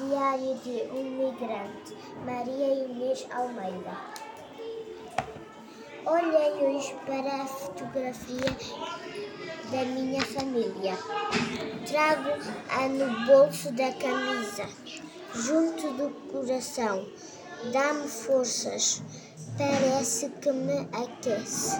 Diário de um migrante, Maria Inês Almeida. Olhei hoje para a fotografia da minha família. Trago-a no bolso da camisa, junto do coração. Dá-me forças, parece que me aquece.